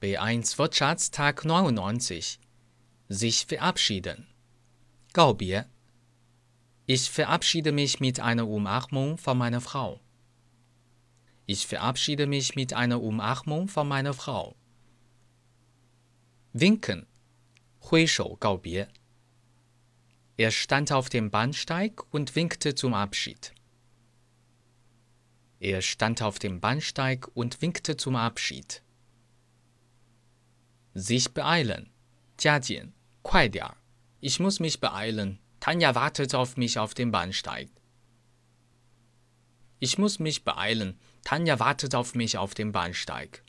B1 Wirtschaftstag 99 sich verabschieden. Gaobier. Ich verabschiede mich mit einer Umarmung von meiner Frau. Ich verabschiede mich mit einer Umarmung von meiner Frau. Winken. Huishou Gaobier. Er stand auf dem Bahnsteig und winkte zum Abschied. Er stand auf dem Bahnsteig und winkte zum Abschied Sich beeilen. 加紧，快点儿。Ich muss mich beeilen. Tanja wartet auf mich auf dem Bahnsteig. Ich muss mich beeilen. Tanja wartet auf mich auf dem Bahnsteig.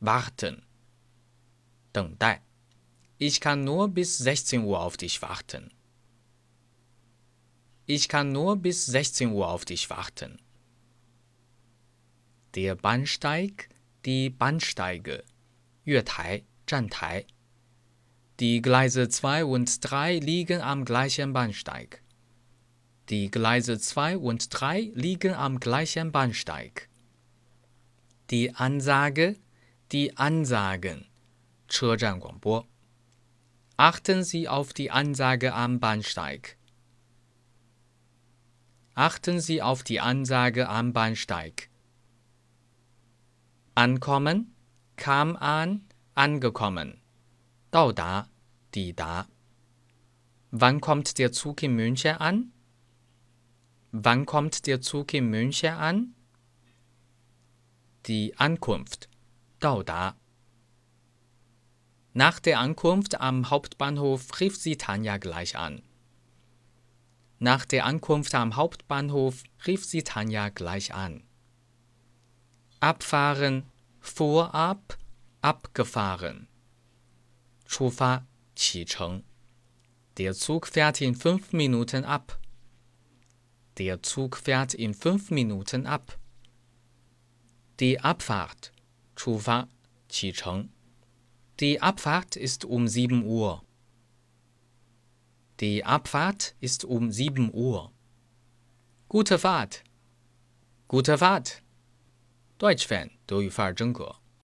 Warten. 等待。Ich kann nur bis 16 Uhr auf dich warten. Ich kann nur bis 16 Uhr auf dich warten. Der Bahnsteig, die Bahnsteige, 月台、站台. Die Gleise 2 und 3 liegen am gleichen Bahnsteig. Die Gleise 2 und 3 liegen am gleichen Bahnsteig. Die Ansage, die Ansagen, 车站广播. Achten Sie auf die Ansage am Bahnsteig. Achten Sie auf die Ansage am Bahnsteig. Ankommen, kam an, angekommen. 到达，抵达. Wann kommt der Zug in München an? Wann kommt der Zug in München an? Die Ankunft, 到达. Nach der Ankunft am Hauptbahnhof rief sie Tanja gleich an. Nach der Ankunft am Hauptbahnhof rief sie Tanja gleich an. Abfahren, vorab, abgefahren. 出发，启程. Der Zug fährt in fünf Minuten ab. Der Zug fährt in fünf Minuten ab. Die Abfahrt, 出发，启程. Die Abfahrt ist um 7 Uhr. Die Abfahrt ist um 7 Uhr. Gute Fahrt. Gute Fahrt. Deutsch Fan, 德语范儿真格。